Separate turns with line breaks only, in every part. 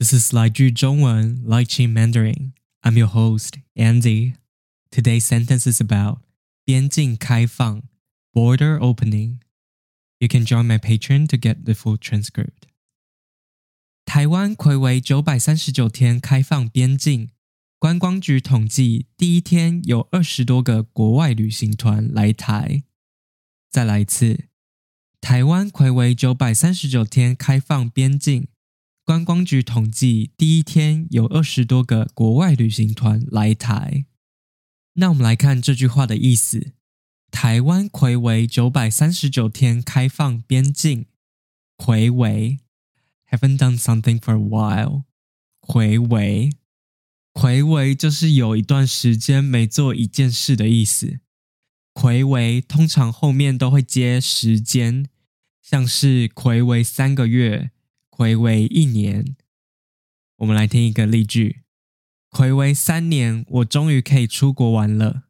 This is 来句中文 Lychee Mandarin. I'm your host, Andy. Today's sentence is about 边境开放 border opening. You can join my Patreon to get the full transcript. 台湾魁为九百三十九天开放边境，观光局统计，第一天有二十多个国外旅行团来台。再来一次，台湾魁为九百三十九天开放边境。 观光局统计，第一天有二十多个国外旅行团来台。那我们来看这句话的意思：台湾魁为九百三十九天开放边境，魁为 haven't done something for a while，魁为魁为就是有一段时间没做一件事的意思。魁为通常后面都会接时间，像是魁为三个月。回为一年，我们来听一个例句：回为三年，我终于可以出国玩了。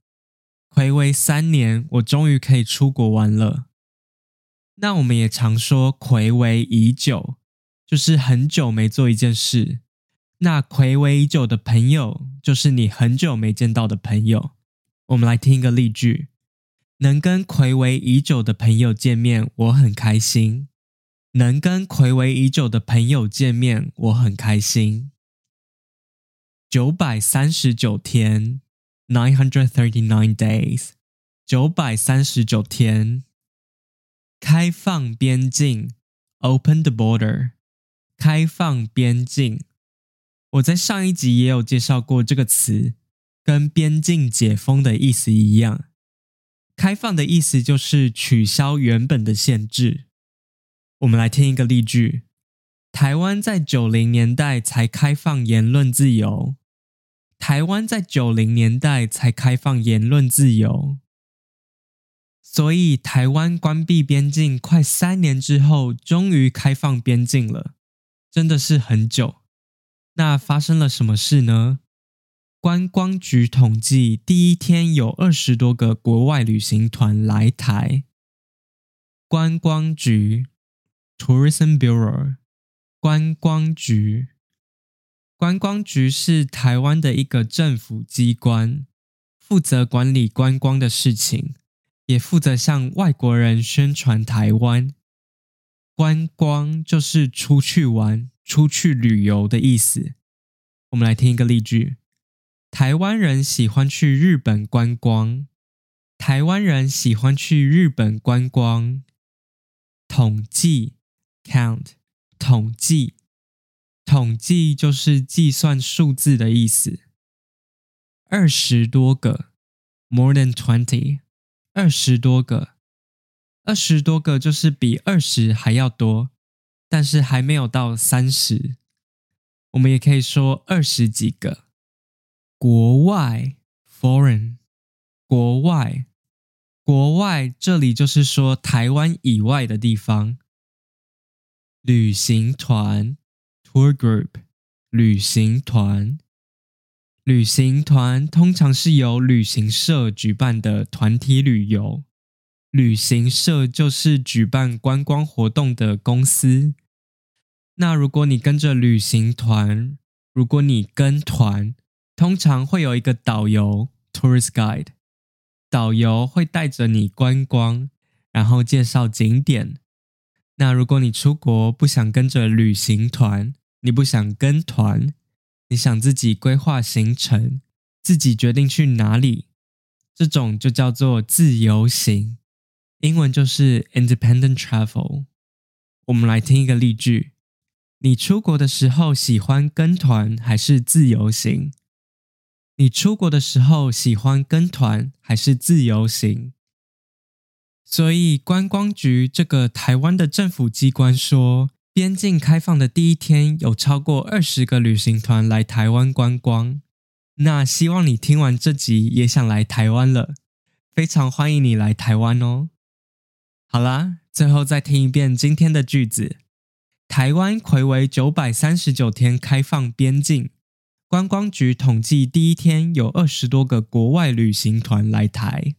回为三年，我终于可以出国玩了。那我们也常说回为已久，就是很久没做一件事。那回为已久的朋友，就是你很久没见到的朋友。我们来听一个例句：能跟回为已久的朋友见面，我很开心。能跟暌违已久的朋友见面，我很开心。九百三十九天，nine hundred thirty nine days，九百三十九天。开放边境，open the border，开放边境。我在上一集也有介绍过这个词，跟边境解封的意思一样。开放的意思就是取消原本的限制。我们来听一个例句：台湾在九零年代才开放言论自由。台湾在九零年代才开放言论自由，所以台湾关闭边境快三年之后，终于开放边境了，真的是很久。那发生了什么事呢？观光局统计，第一天有二十多个国外旅行团来台。观光局。Tourism Bureau，观光局。观光局是台湾的一个政府机关，负责管理观光的事情，也负责向外国人宣传台湾。观光就是出去玩、出去旅游的意思。我们来听一个例句：台湾人喜欢去日本观光。台湾人喜欢去日本观光。统计。Count 统计，统计就是计算数字的意思。二十多个，more than twenty，二十多个，二十多个就是比二十还要多，但是还没有到三十。我们也可以说二十几个。国外，foreign，国外，国外，这里就是说台湾以外的地方。旅行团 （tour group），旅行团，旅行团通常是由旅行社举办的团体旅游。旅行社就是举办观光活动的公司。那如果你跟着旅行团，如果你跟团，通常会有一个导游 （tourist guide），导游会带着你观光，然后介绍景点。那如果你出国不想跟着旅行团，你不想跟团，你想自己规划行程，自己决定去哪里，这种就叫做自由行，英文就是 independent travel。我们来听一个例句：你出国的时候喜欢跟团还是自由行？你出国的时候喜欢跟团还是自由行？所以，观光局这个台湾的政府机关说，边境开放的第一天有超过二十个旅行团来台湾观光。那希望你听完这集也想来台湾了，非常欢迎你来台湾哦。好啦，最后再听一遍今天的句子：台湾魁为九百三十九天开放边境，观光局统计第一天有二十多个国外旅行团来台。